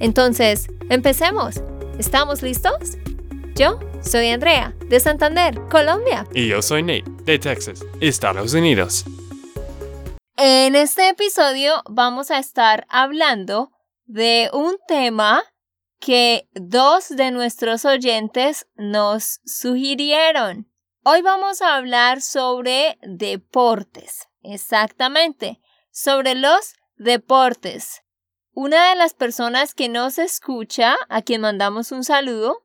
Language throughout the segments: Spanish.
Entonces, empecemos. ¿Estamos listos? Yo soy Andrea, de Santander, Colombia. Y yo soy Nate, de Texas, Estados Unidos. En este episodio vamos a estar hablando de un tema que dos de nuestros oyentes nos sugirieron. Hoy vamos a hablar sobre deportes, exactamente, sobre los deportes. Una de las personas que nos escucha, a quien mandamos un saludo,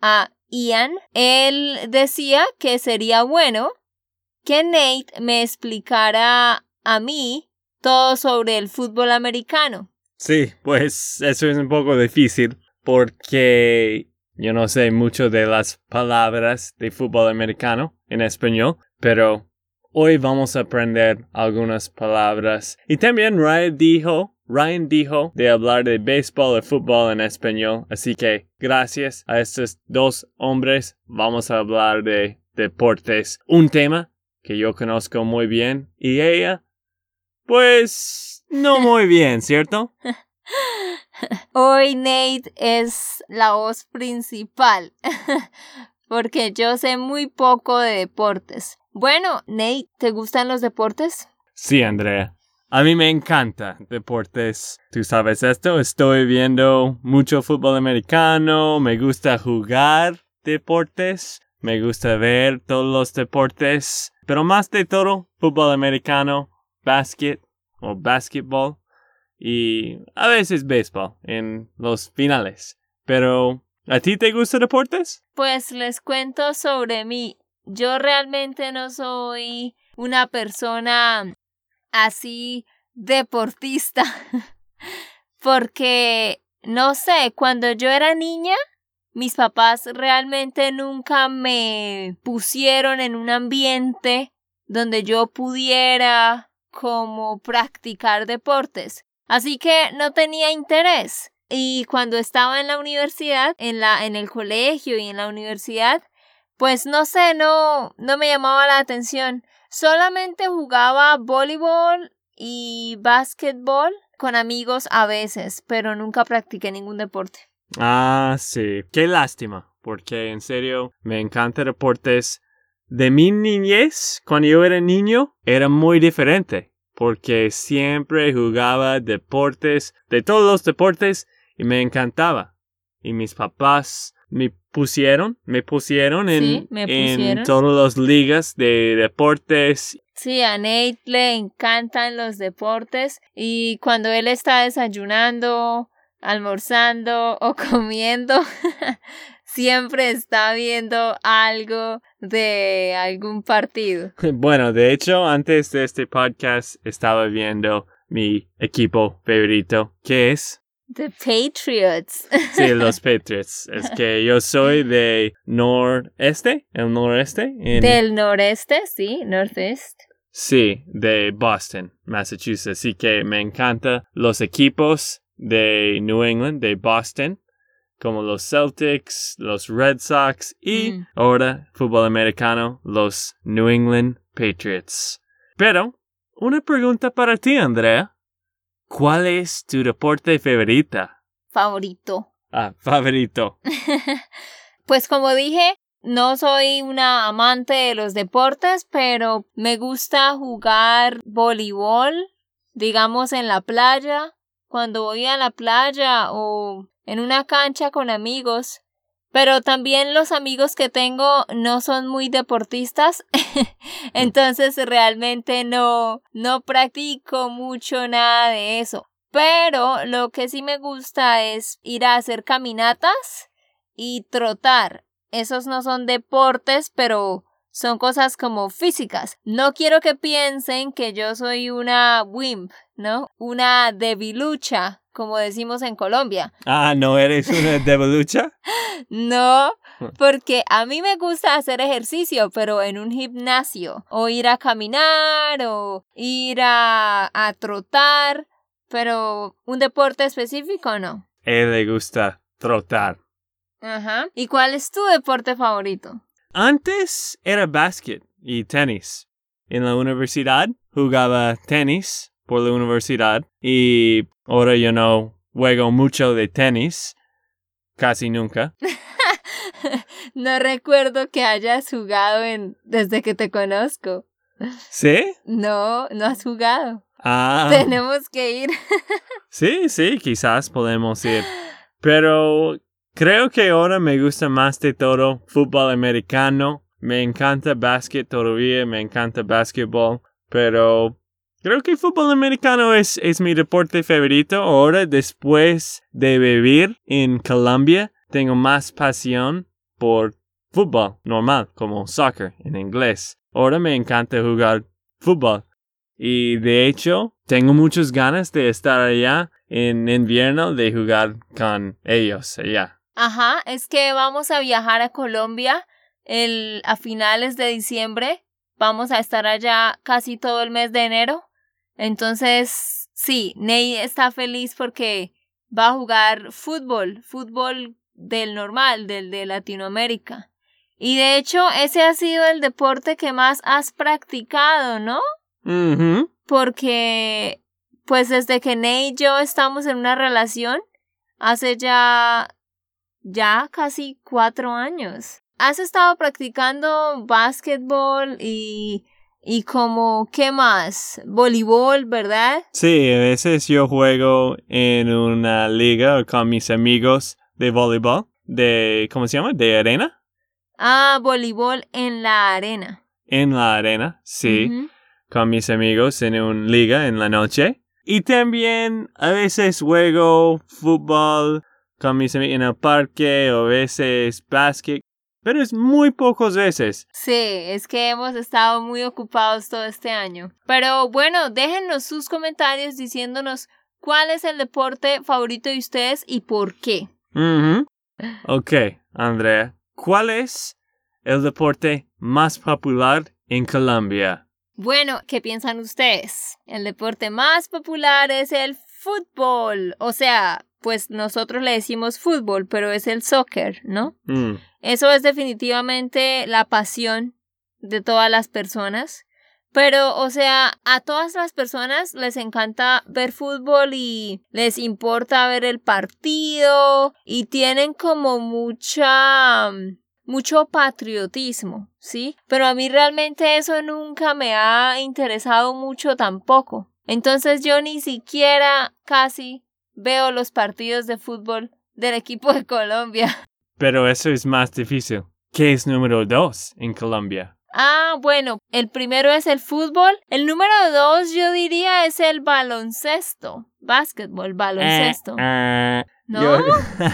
a Ian, él decía que sería bueno que Nate me explicara a mí todo sobre el fútbol americano. Sí, pues eso es un poco difícil porque yo no sé mucho de las palabras de fútbol americano en español, pero hoy vamos a aprender algunas palabras. Y también Ryan dijo, Ryan dijo de hablar de béisbol y fútbol en español, así que gracias a estos dos hombres vamos a hablar de deportes, un tema que yo conozco muy bien y ella, pues no muy bien, ¿cierto? Hoy Nate es la voz principal, porque yo sé muy poco de deportes. Bueno, Nate, ¿te gustan los deportes? Sí, Andrea. A mí me encanta deportes. Tú sabes esto, estoy viendo mucho fútbol americano, me gusta jugar deportes, me gusta ver todos los deportes, pero más de todo, fútbol americano, básquet o basketball y a veces béisbol en los finales. Pero, ¿a ti te gustan deportes? Pues les cuento sobre mí. Yo realmente no soy una persona así deportista. Porque, no sé, cuando yo era niña, mis papás realmente nunca me pusieron en un ambiente donde yo pudiera como practicar deportes. Así que no tenía interés. Y cuando estaba en la universidad, en la, en el colegio y en la universidad, pues no sé, no, no me llamaba la atención. Solamente jugaba voleibol y básquetbol con amigos a veces, pero nunca practiqué ningún deporte. Ah, sí. Qué lástima, porque en serio me encanta deportes. De mi niñez, cuando yo era niño, era muy diferente porque siempre jugaba deportes, de todos los deportes, y me encantaba. Y mis papás me pusieron, me pusieron en, en todas las ligas de deportes. Sí, a Nate le encantan los deportes y cuando él está desayunando, almorzando o comiendo, siempre está viendo algo de algún partido. Bueno, de hecho, antes de este podcast estaba viendo mi equipo favorito, que es The Patriots. Sí, los Patriots. Es que yo soy de noreste, el noreste. Del noreste, sí, northwest. Sí, de Boston, Massachusetts. Así que me encantan los equipos de New England, de Boston como los Celtics, los Red Sox y mm. ahora fútbol americano, los New England Patriots. Pero, una pregunta para ti, Andrea. ¿Cuál es tu deporte favorita? Favorito. Ah, favorito. pues como dije, no soy una amante de los deportes, pero me gusta jugar voleibol, digamos en la playa. Cuando voy a la playa o en una cancha con amigos, pero también los amigos que tengo no son muy deportistas, entonces realmente no, no practico mucho nada de eso. Pero lo que sí me gusta es ir a hacer caminatas y trotar. Esos no son deportes, pero son cosas como físicas. No quiero que piensen que yo soy una wimp, ¿no? Una debilucha, como decimos en Colombia. Ah, ¿no eres una debilucha? no, porque a mí me gusta hacer ejercicio, pero en un gimnasio. O ir a caminar, o ir a, a trotar, pero un deporte específico no. A él le gusta trotar. Ajá. ¿Y cuál es tu deporte favorito? Antes era básquet y tenis. En la universidad jugaba tenis por la universidad y ahora yo no juego mucho de tenis. Casi nunca. no recuerdo que hayas jugado en desde que te conozco. ¿Sí? No, no has jugado. Ah. Tenemos que ir. sí, sí, quizás podemos ir. Pero Creo que ahora me gusta más de todo fútbol americano. Me encanta básquet todavía, me encanta básquetbol, pero creo que fútbol americano es, es mi deporte favorito. Ahora, después de vivir en Colombia, tengo más pasión por fútbol normal, como soccer en inglés. Ahora me encanta jugar fútbol. Y de hecho, tengo muchas ganas de estar allá en invierno de jugar con ellos allá. Ajá, es que vamos a viajar a Colombia el, a finales de diciembre. Vamos a estar allá casi todo el mes de enero. Entonces, sí, Ney está feliz porque va a jugar fútbol, fútbol del normal, del de Latinoamérica. Y de hecho, ese ha sido el deporte que más has practicado, ¿no? Porque, pues desde que Ney y yo estamos en una relación, hace ya ya casi cuatro años. ¿Has estado practicando básquetbol y, y como, ¿qué más? Voleibol, ¿verdad? Sí, a veces yo juego en una liga con mis amigos de voleibol, de, ¿cómo se llama? ¿De arena? Ah, voleibol en la arena. En la arena, sí. Con mis amigos en una liga en la noche. Y también a veces juego fútbol con mis amigos en el parque o a veces básquet, pero es muy pocas veces. Sí, es que hemos estado muy ocupados todo este año. Pero bueno, déjenos sus comentarios diciéndonos cuál es el deporte favorito de ustedes y por qué. Ok, Andrea, ¿cuál es el deporte más popular en Colombia? Bueno, ¿qué piensan ustedes? El deporte más popular es el fútbol, o sea, pues nosotros le decimos fútbol, pero es el soccer, ¿no? Mm. Eso es definitivamente la pasión de todas las personas. Pero, o sea, a todas las personas les encanta ver fútbol y les importa ver el partido y tienen como mucha mucho patriotismo, ¿sí? Pero a mí realmente eso nunca me ha interesado mucho tampoco. Entonces yo ni siquiera casi veo los partidos de fútbol del equipo de Colombia. Pero eso es más difícil. ¿Qué es número dos en Colombia? Ah, bueno, el primero es el fútbol. El número dos yo diría es el baloncesto. Básquetbol, baloncesto. Eh, eh, ¿No?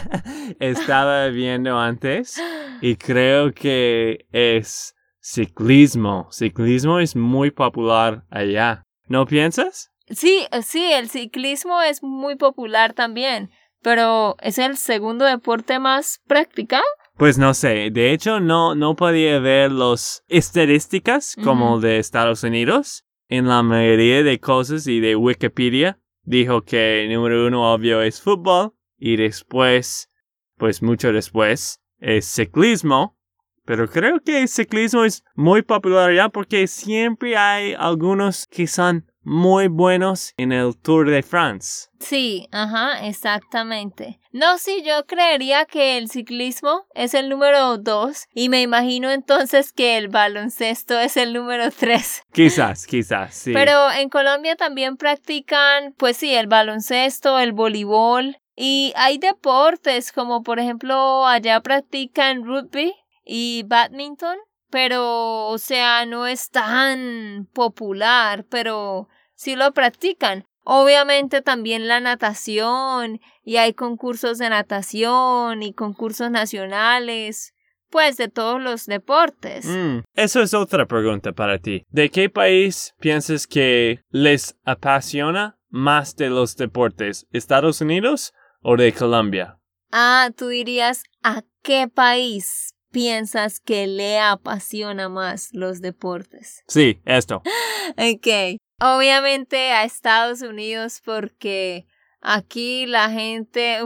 estaba viendo antes y creo que es ciclismo. Ciclismo es muy popular allá. ¿No piensas? Sí, eh, sí, el ciclismo es muy popular también, pero ¿es el segundo deporte más practicado? Pues no sé, de hecho no, no podía ver las estadísticas como de Estados Unidos. En la mayoría de cosas y de Wikipedia dijo que el número uno obvio es fútbol y después, pues mucho después, es ciclismo. Pero creo que el ciclismo es muy popular ya porque siempre hay algunos que son muy buenos en el Tour de France. Sí, ajá, exactamente. No, sí, yo creería que el ciclismo es el número dos y me imagino entonces que el baloncesto es el número tres. Quizás, quizás, sí. Pero en Colombia también practican, pues sí, el baloncesto, el voleibol y hay deportes como por ejemplo allá practican rugby y badminton pero, o sea, no es tan popular, pero sí lo practican. Obviamente también la natación y hay concursos de natación y concursos nacionales, pues de todos los deportes. Mm, Eso es otra pregunta para ti. ¿De qué país piensas que les apasiona más de los deportes? ¿Estados Unidos o de Colombia? Ah, tú dirías, ¿a qué país piensas que le apasiona más los deportes? Sí, esto. Ok, obviamente a Estados Unidos porque aquí la gente,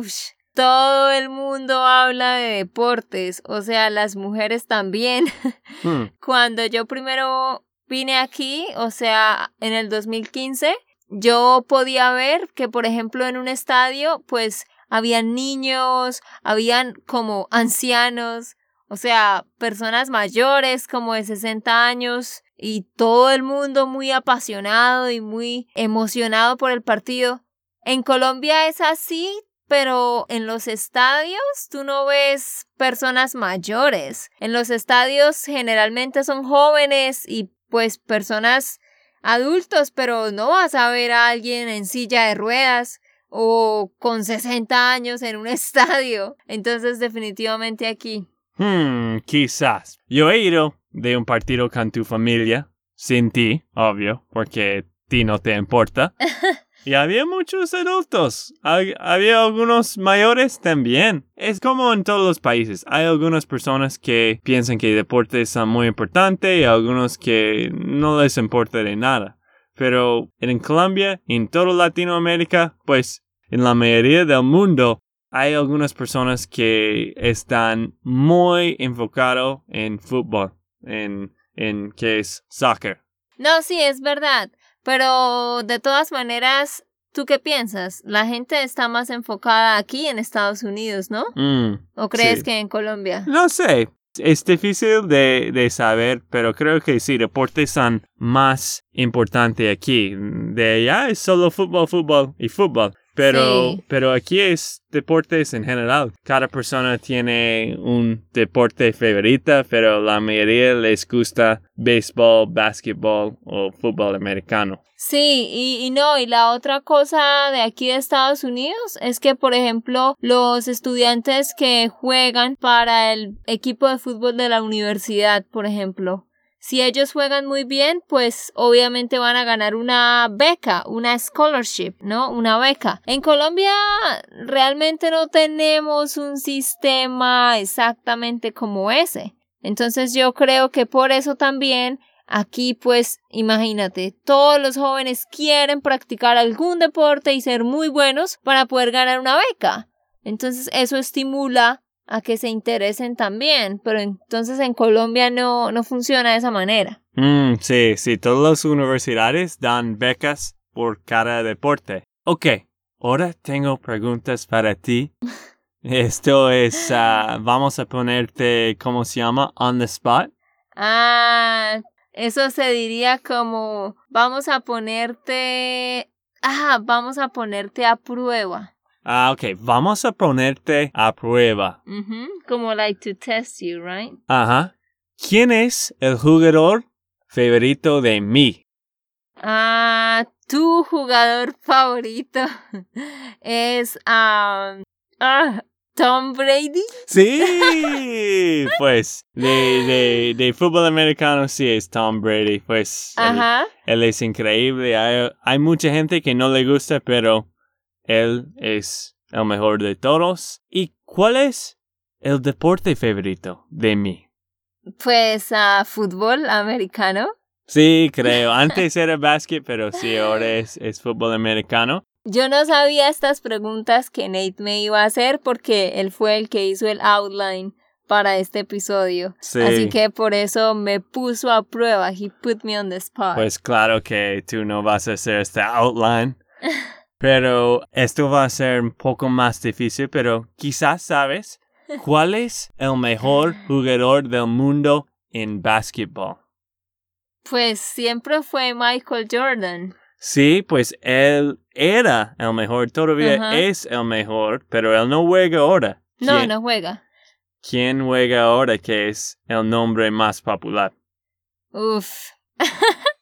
todo el mundo habla de deportes, o sea, las mujeres también. Hmm, Cuando yo primero vine aquí, o sea, en el 2015, yo podía ver que, por ejemplo, en un estadio, pues habían niños, habían como ancianos, o sea, personas mayores como de 60 años y todo el mundo muy apasionado y muy emocionado por el partido. En Colombia es así, pero en los estadios tú no ves personas mayores. En los estadios generalmente son jóvenes y pues personas adultos, pero no vas a ver a alguien en silla de ruedas o con 60 años en un estadio. Entonces definitivamente aquí. Hmm, quizás. Yo he ido de un partido con tu familia, sin ti, obvio, porque ti no te importa. Y había muchos adultos. Había algunos mayores también. Es como en todos los países. Hay algunas personas que piensan que deportes son muy importantes y algunos que no les importa de nada. Pero en Colombia, en toda Latinoamérica, pues en la mayoría del mundo, hay algunas personas que están muy enfocados en fútbol, en, en que es soccer. No, sí, es verdad. Pero de todas maneras, ¿tú qué piensas? La gente está más enfocada aquí en Estados Unidos, ¿no? Mm. ¿O crees Sí. que en Colombia? No sé, es difícil de, de saber, pero creo que sí, deportes son más importantes aquí. De allá es solo fútbol, fútbol y fútbol. Pero, Sí. pero aquí es deportes en general. Cada persona tiene un deporte favorita, pero la mayoría les gusta béisbol, básquetbol o fútbol americano. Sí, y, y no, y la otra cosa de aquí de Estados Unidos es que, por ejemplo, los estudiantes que juegan para el equipo de fútbol de la universidad, por ejemplo, si ellos juegan muy bien, pues obviamente van a ganar una beca, una scholarship, ¿no? Una beca. En Colombia realmente no tenemos un sistema exactamente como ese. Entonces yo creo que por eso también Aquí pues imagínate, todos los jóvenes quieren practicar algún deporte y ser muy buenos para poder ganar una beca. Entonces eso estimula a que se interesen también, pero entonces en Colombia no, no funciona de esa manera. Mm, sí, sí, todas las universidades dan becas por cada deporte. Ok, ahora tengo preguntas para ti. Esto es, ah, vamos a ponerte, ¿cómo se llama? On the spot. Ah, eso se diría como vamos a ponerte... Ah, vamos a ponerte a prueba. Ah, ok, vamos a ponerte a prueba. Como like to test you, right? Ajá. ¿Quién es el jugador favorito de mí? Ah, tu jugador favorito es um, ah, Tom Brady. Sí, pues de, de, de fútbol americano sí es Tom Brady, pues él- Ajá. Él es increíble. Hay, hay mucha gente que no le gusta, pero él es el mejor de todos. ¿Y cuál es el deporte favorito de mí? Pues ah, fútbol americano. Sí, creo. Antes era básquet, pero sí, ahora es, es fútbol americano. Yo no sabía estas preguntas que Nate me iba a hacer porque él fue el que hizo el outline para este episodio. Sí. Así que por eso me puso a prueba. He put me on the spot. Pues claro que tú no vas a hacer este outline. Pero esto va a ser un poco más difícil, pero quizás sabes cuál es el mejor jugador del mundo en básquetbol. Pues siempre fue Michael Jordan. Sí, pues él era el mejor, todavía Ajá. es el mejor, pero él no juega ahora. No, ¿Quién, no juega. ¿Quién juega ahora que es el nombre más popular? Uf.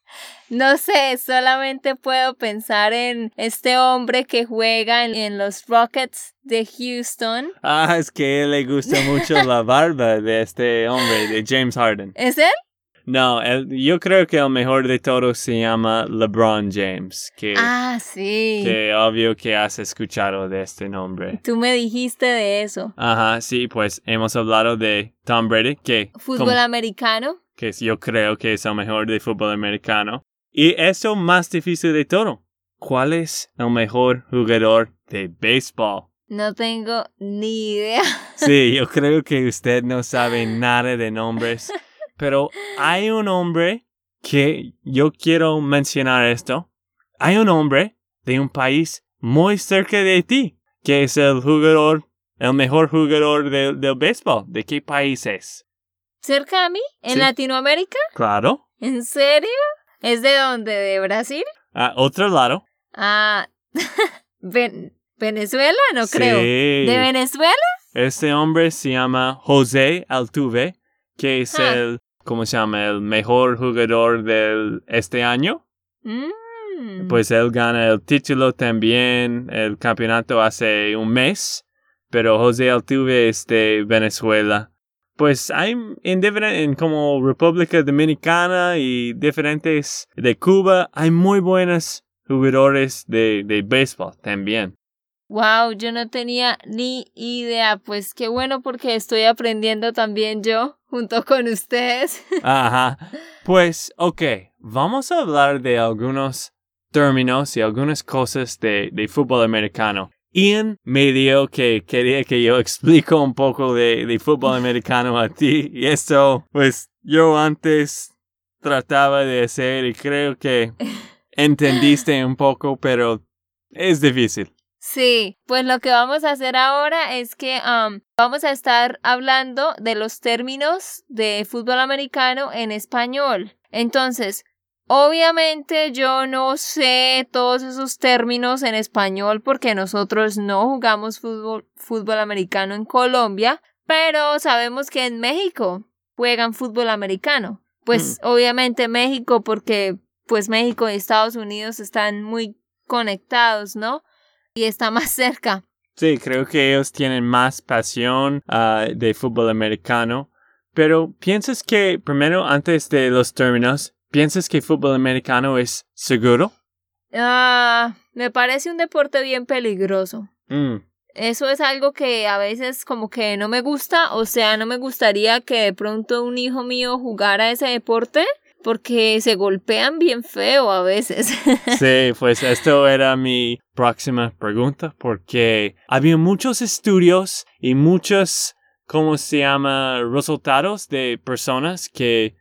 No sé, solamente puedo pensar en este hombre que juega en, los Rockets de Houston. Ah, es que le gusta mucho la barba de este hombre, de James Harden. ¿Es él? No, yo creo que el mejor de todos se llama LeBron James. Que, ah, sí. Que obvio que has escuchado de este nombre. Tú me dijiste de eso. Ajá, sí, pues hemos hablado de Tom Brady, que... Fútbol americano. Que yo creo que es el mejor de fútbol americano. Y eso más difícil de todo. ¿Cuál es el mejor jugador de béisbol? No tengo ni idea. Sí, yo creo que usted no sabe nada de nombres. Pero hay un hombre que yo quiero mencionar esto. Hay un hombre de un país muy cerca de ti, que es el jugador, el mejor jugador del béisbol. ¿De qué país es? ¿Cerca de mí? ¿En Latinoamérica? Claro. ¿En serio? ¿Es de dónde? ¿De Brasil? Ah, otro lado. Ah, Venezuela, no creo. ¿De Venezuela? Este hombre se llama José Altuve, que es ah. el ¿cómo se llama? El mejor jugador de este año. Mm. Pues él gana el título también, el campeonato hace un mes, pero José Altuve es de Venezuela. Pues hay en, en como República Dominicana y diferentes de Cuba, hay muy buenos jugadores de, de béisbol también. Wow, yo no tenía ni idea. Pues qué bueno porque estoy aprendiendo también yo junto con ustedes. Ajá. Pues, ok, vamos a hablar de algunos términos y algunas cosas de, de fútbol americano. Ian me dio que quería que yo explico un poco de, de fútbol americano a ti y esto, pues yo antes trataba de hacer y creo que entendiste un poco, pero es difícil. Sí, pues lo que vamos a hacer ahora es que vamos a estar hablando de los términos de fútbol americano en español. Entonces, obviamente yo no sé todos esos términos en español porque nosotros no jugamos fútbol, fútbol americano en Colombia, pero sabemos que en México juegan fútbol americano. Pues mm. obviamente México porque pues México y Estados Unidos están muy conectados, ¿no? y está más cerca. Sí, creo que ellos tienen más pasión ah, de fútbol americano. Pero ¿piensas que, primero, antes de los términos, ¿piensas que fútbol americano es seguro? Ah, me parece un deporte bien peligroso. Mm. Eso es algo que a veces como que no me gusta, o sea, no me gustaría que de pronto un hijo mío jugara ese deporte porque se golpean bien feo a veces. Sí, pues esto era mi próxima pregunta, porque había muchos estudios y muchos, ¿cómo se llama?, resultados de personas que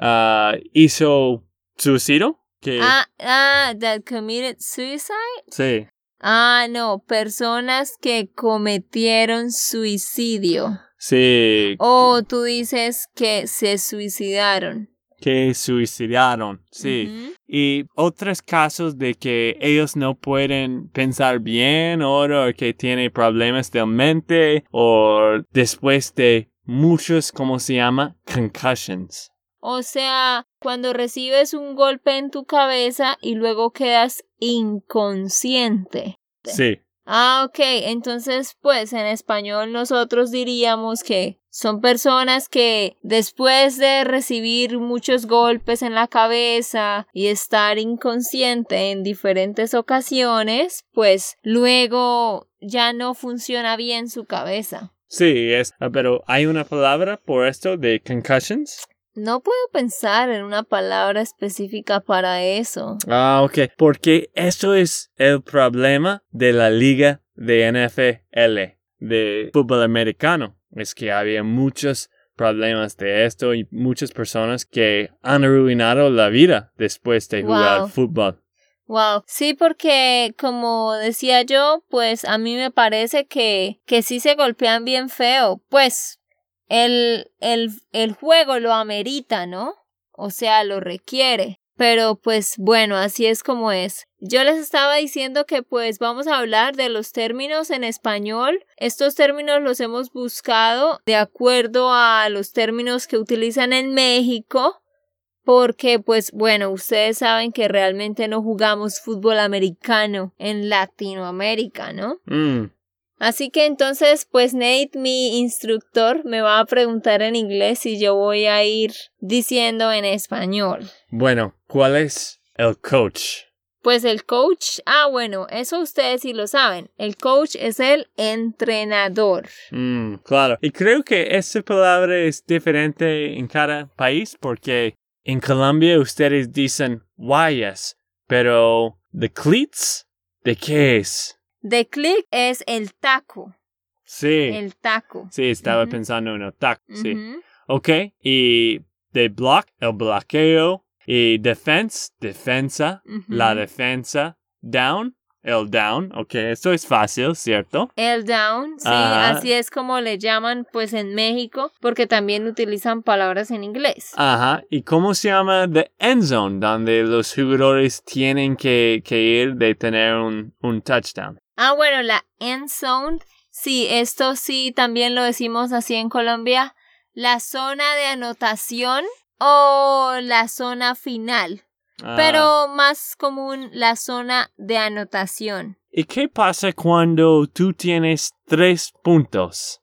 uh, hizo suicidio. Que... Ah, ah, that committed suicide. Sí. Ah, no, personas que cometieron suicidio. Sí. O tú dices que se suicidaron que suicidaron, sí. Y otros casos de que ellos no pueden pensar bien o que tienen problemas de mente o después de muchos, ¿cómo se llama? Concussions. O sea, cuando recibes un golpe en tu cabeza y luego quedas inconsciente. Sí. Ah, ok. Entonces, pues en español nosotros diríamos que son personas que después de recibir muchos golpes en la cabeza y estar inconsciente en diferentes ocasiones, pues luego ya no funciona bien su cabeza. Sí, es, ah, pero ¿hay una palabra por esto de concussions? No puedo pensar en una palabra específica para eso. Ah, ok. Porque eso es el problema de la liga de NFL, de fútbol americano es que había muchos problemas de esto y muchas personas que han arruinado la vida después de jugar fútbol. Wow, sí, porque como decía yo, pues a mí me parece que, que sí se golpean bien feo. Pues el, el, el juego lo amerita, ¿no? O sea, lo requiere. Pero pues bueno, así es como es. Yo les estaba diciendo que pues vamos a hablar de los términos en español. Estos términos los hemos buscado de acuerdo a los términos que utilizan en México. porque pues bueno, ustedes saben que realmente no jugamos fútbol americano en Latinoamérica, ¿no? Mm, Así que entonces, pues Nate, mi instructor, me va a preguntar en inglés y yo voy a ir diciendo en español. Bueno, ¿cuál es el coach? Pues el coach, ah bueno, eso ustedes sí lo saben. El coach es el entrenador. Mm, claro. Y creo que esa palabra es diferente en cada país porque en Colombia ustedes dicen guayas, pero the cleats, ¿de qué es? The click es el taco. Sí. El taco. Sí, estaba pensando en el taco. Sí. Ujú. Ok. Y de block, el bloqueo. Y defense, defensa. La defensa. Down, el down. Ok, esto es fácil, ¿cierto? El down, sí, Ajá. así es como le llaman pues en México, porque también utilizan palabras en inglés. Ajá. ¿Y cómo se llama the end zone? Donde los jugadores tienen que, que ir de tener un, un touchdown. Ah, bueno, la end zone, sí, esto sí también lo decimos así en Colombia, la zona de anotación o la zona final, Ah. pero más común la zona de anotación. ¿Y qué pasa cuando tú tienes tres puntos?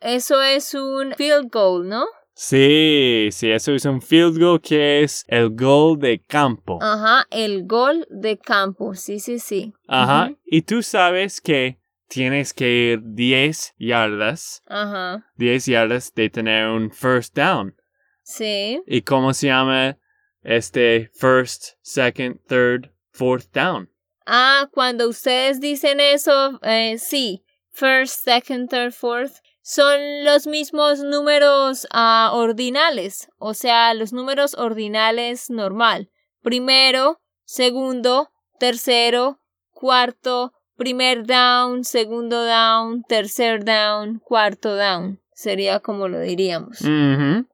Eso es un field goal, ¿no? Sí, sí, eso es un field goal que es el gol de campo. Ajá, el gol de campo, sí, sí, sí. Ajá. Y tú sabes que tienes que ir 10 yardas, Ajá, 10 yardas de tener un first down. sí. ¿Y cómo se llama este first, second, third, fourth down? Ah, cuando ustedes dicen eso, eh, sí, first, second, third, fourth, son los mismos números ah, ordinales, o sea, los números ordinales normal. Primero, segundo, tercero, cuarto, primer down, segundo down, tercer down, cuarto down. Sería como lo diríamos.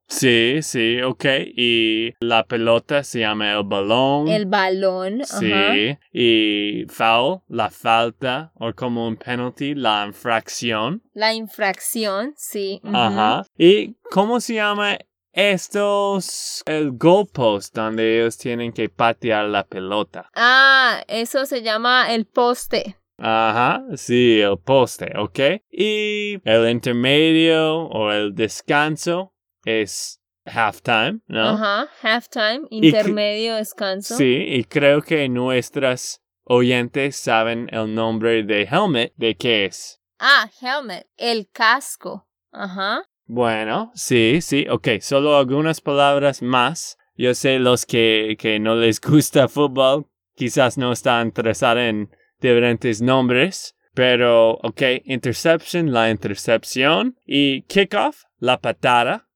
Sí, sí, ok. Y la pelota se llama el balón. El balón, ajá. Sí. Y foul, la falta, o como un penalty, la infracción. La infracción, sí. Ajá. ¿Y cómo se llama estos, el goalpost, donde ellos tienen que patear la pelota? Ah, eso se llama el poste. Ajá, sí, el poste, ¿ok? Y el intermedio o el descanso es halftime, ¿no? Ajá, halftime, ¿Y qué- intermedio, descanso. Sí, y creo que nuestras oyentes saben el nombre de helmet, ¿de qué es? Ah, helmet, el casco. Ajá. Bueno, sí, sí, ok, solo algunas palabras más. Yo sé los que, que no les gusta fútbol, quizás no están interesados en diferentes nombres, pero, ok, interception, la intercepción, y kickoff, la patada.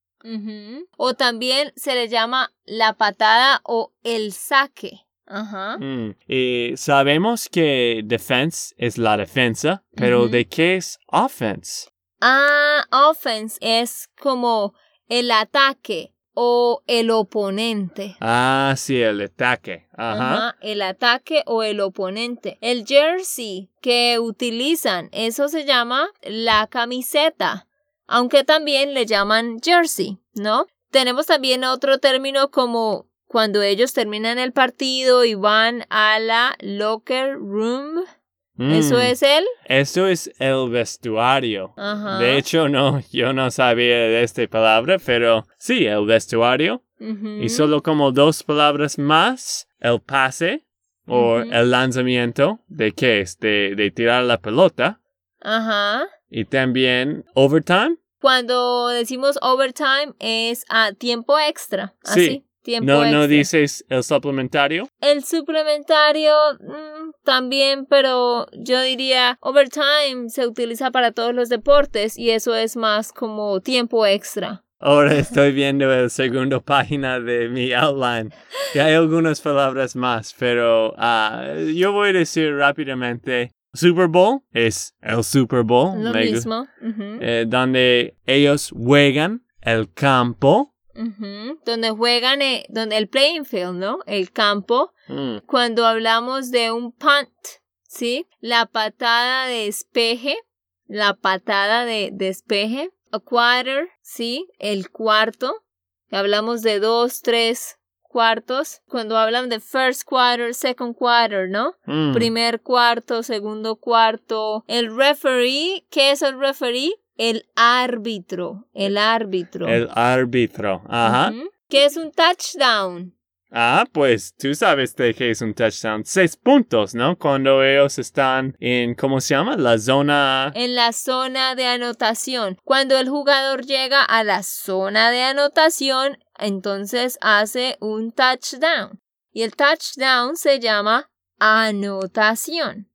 O también se le llama la patada o el saque. Ajá. Mm, Y sabemos que defense es la defensa, pero. ¿de qué es offense? Ah, offense es como el ataque o el oponente. Ah, sí, el ataque. Ajá. Ajá, el ataque o el oponente. El jersey que utilizan, eso se llama la camiseta, aunque también le llaman jersey, ¿no? Tenemos también otro término como cuando ellos terminan el partido y van a la locker room. Eso Mm, es el. Eso es el vestuario. Ajá. De hecho, no, yo no sabía de esta palabra, pero sí, el vestuario. Y solo como dos palabras más, el pase o el lanzamiento, ¿de qué es? De, de tirar la pelota. Ajá. Y también overtime. Cuando decimos overtime es a tiempo extra. Sí. Así. Tiempo No, extra. no dices el suplementario. El suplementario mm, también, pero yo diría overtime se utiliza para todos los deportes y eso es más como tiempo extra. Ahora estoy viendo la segunda página de mi outline. Y hay algunas palabras más, pero ah, yo voy a decir rápidamente. Super Bowl es el Super Bowl. Lo mismo. eh, donde ellos juegan el campo. Donde juegan, eh, donde el playing field, ¿no? El campo. Mm, Cuando hablamos de un punt, ¿sí? La patada de despeje, la patada de despeje, a quarter, ¿sí? El cuarto. Hablamos de dos, tres cuartos cuando hablan de first quarter, second quarter, ¿no? Mm. Primer cuarto, segundo cuarto. El referee, ¿qué es el referee? El árbitro, el árbitro. El árbitro. Ajá. ¿Qué es un touchdown? Ah, pues tú sabes de qué es un touchdown. Seis puntos, ¿no? Cuando ellos están en, ¿cómo se llama? La zona. En la zona de anotación. Cuando el jugador llega a la zona de anotación, entonces hace un touchdown. Y el touchdown se llama anotación.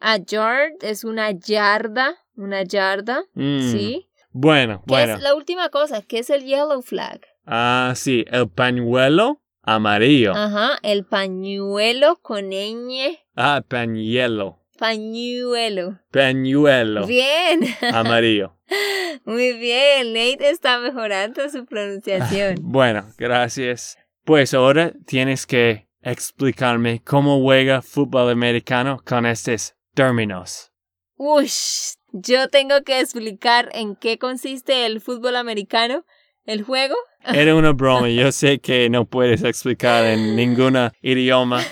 A yard es una yarda, una yarda, Mm. ¿sí? Bueno, ¿Qué bueno. es la última cosa? ¿Qué es el yellow flag? Ah, sí, el pañuelo amarillo. Ajá, el pañuelo con ñ. Ah, pañuelo. Pañuelo. Pañuelo Bien. amarillo. Muy bien. Nate está mejorando su pronunciación. Bueno, gracias. Pues ahora tienes que explicarme cómo juega fútbol americano con estos términos. Ush, yo tengo que explicar en qué consiste el fútbol americano, el juego. Era una broma, yo sé que no puedes explicar en ningún idioma.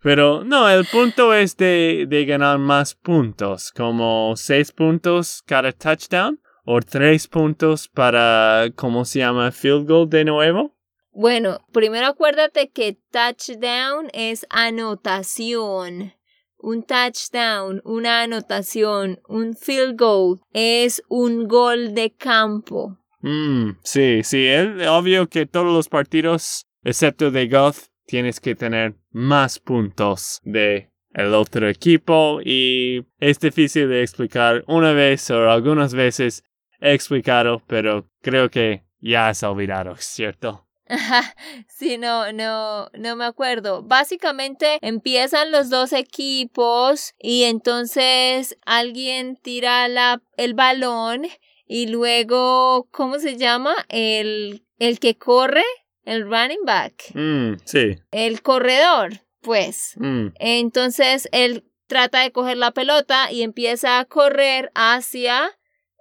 Pero no, el punto es de, de ganar más puntos, como seis puntos cada touchdown o tres puntos para, ¿cómo se llama? Field goal de nuevo. Bueno, primero acuérdate que touchdown es anotación. Un touchdown, una anotación, un field goal es un gol de campo. Mm, sí, sí, es obvio que todos los partidos, excepto de golf, tienes que tener más puntos de el otro equipo y es difícil de explicar una vez o algunas veces he explicado, pero creo que ya has olvidado, ¿cierto? Ajá, sí, no, no, no me acuerdo. Básicamente empiezan los dos equipos y entonces alguien tira la, el balón y luego, ¿cómo se llama? El, el que corre, el running back, Mm, sí. el corredor, pues. Mm, Entonces él trata de coger la pelota y empieza a correr hacia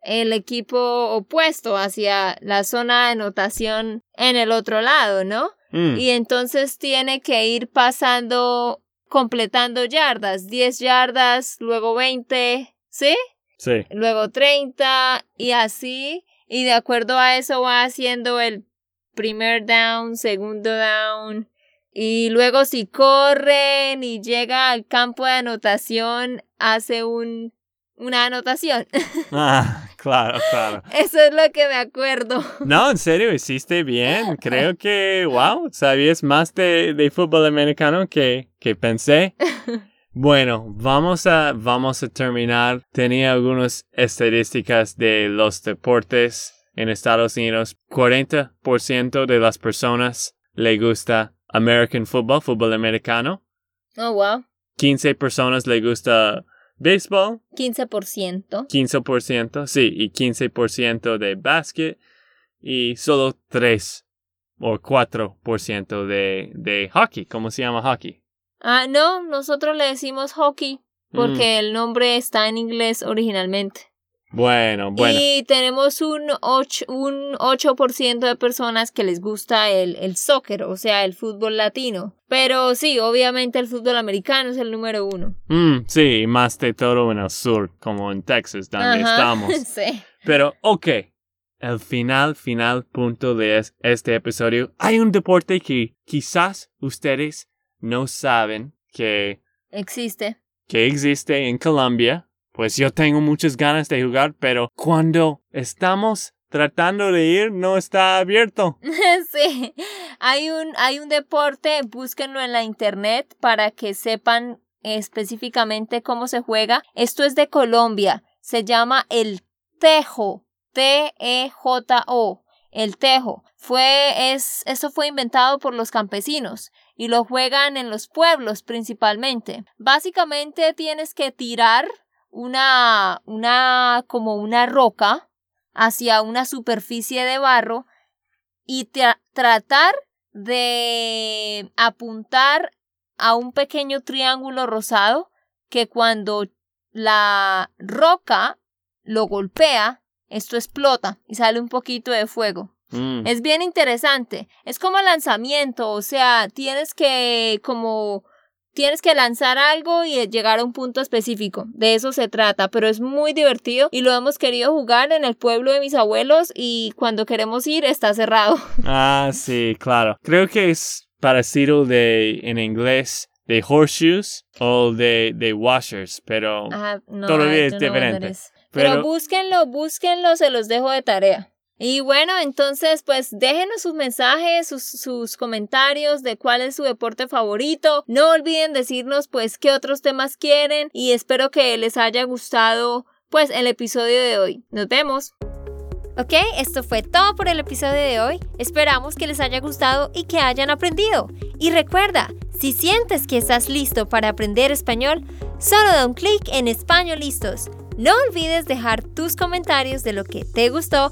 el equipo opuesto, hacia la zona de anotación en el otro lado, ¿no? mm, Y entonces tiene que ir pasando, completando yardas, 10 yardas, luego 20, ¿sí? sí. Luego 30 y así, y de acuerdo a eso va haciendo el primer down, segundo down, y luego si corren y llega al campo de anotación, hace un, una anotación. Ah, claro, claro. Eso es lo que me acuerdo. No, en serio, hiciste bien. Creo que, wow, sabías más de, de fútbol americano que, que pensé. Bueno, vamos a, vamos a terminar. Tenía algunas estadísticas de los deportes en Estados Unidos. 40% de las personas le gusta American football, fútbol americano. Oh, wow. 15 personas le gusta béisbol. 15%. 15%, sí, y 15% de básquet y solo 3 o 4% de, de hockey. ¿Cómo se llama hockey? Ah, no, nosotros le decimos hockey porque el nombre está en inglés originalmente. Bueno, bueno. Y tenemos un 8%, un 8% de personas que les gusta el, el soccer, o sea, el fútbol latino. Pero sí, obviamente el fútbol americano es el número uno. Mm, sí, más de todo en el sur, como en Texas, donde Ajá, estamos. sí. Pero, ok. El final, final punto de es- este episodio. Hay un deporte que quizás ustedes no saben que Existe. que existe en Colombia, pues yo tengo muchas ganas de jugar, pero cuando estamos tratando de ir no está abierto. sí. Hay un, hay un deporte, búsquenlo en la internet para que sepan específicamente cómo se juega. Esto es de Colombia. Se llama el tejo. T-E-J-O. El tejo. Fue, es, eso fue inventado por los campesinos y lo juegan en los pueblos principalmente. Básicamente tienes que tirar una, una, como una roca hacia una superficie de barro y tra- tratar de apuntar a un pequeño triángulo rosado que cuando la roca lo golpea, esto explota y sale un poquito de fuego. Mm. Es bien interesante. Es como lanzamiento, o sea, tienes que como tienes que lanzar algo y llegar a un punto específico. De eso se trata, pero es muy divertido y lo hemos querido jugar en el pueblo de mis abuelos y cuando queremos ir está cerrado. Ah, sí, claro. Creo que es parecido de en inglés de horseshoes o de, de washers, pero Ah, no, Todavía es a ver diferente. Pero, Pero- búsquenlo, búsquenlo, se los dejo de tarea. Y bueno, entonces, pues déjenos sus mensajes, sus, comentarios de cuál es su deporte favorito. No olviden decirnos, pues, qué otros temas quieren. Y espero que les haya gustado, pues, el episodio de hoy. Nos vemos. Ok, esto fue todo por el episodio de hoy. Esperamos que les haya gustado y que hayan aprendido. Y recuerda, si sientes que estás listo para aprender español, solo da un clic en Español Listos. No olvides dejar tus comentarios de lo que te gustó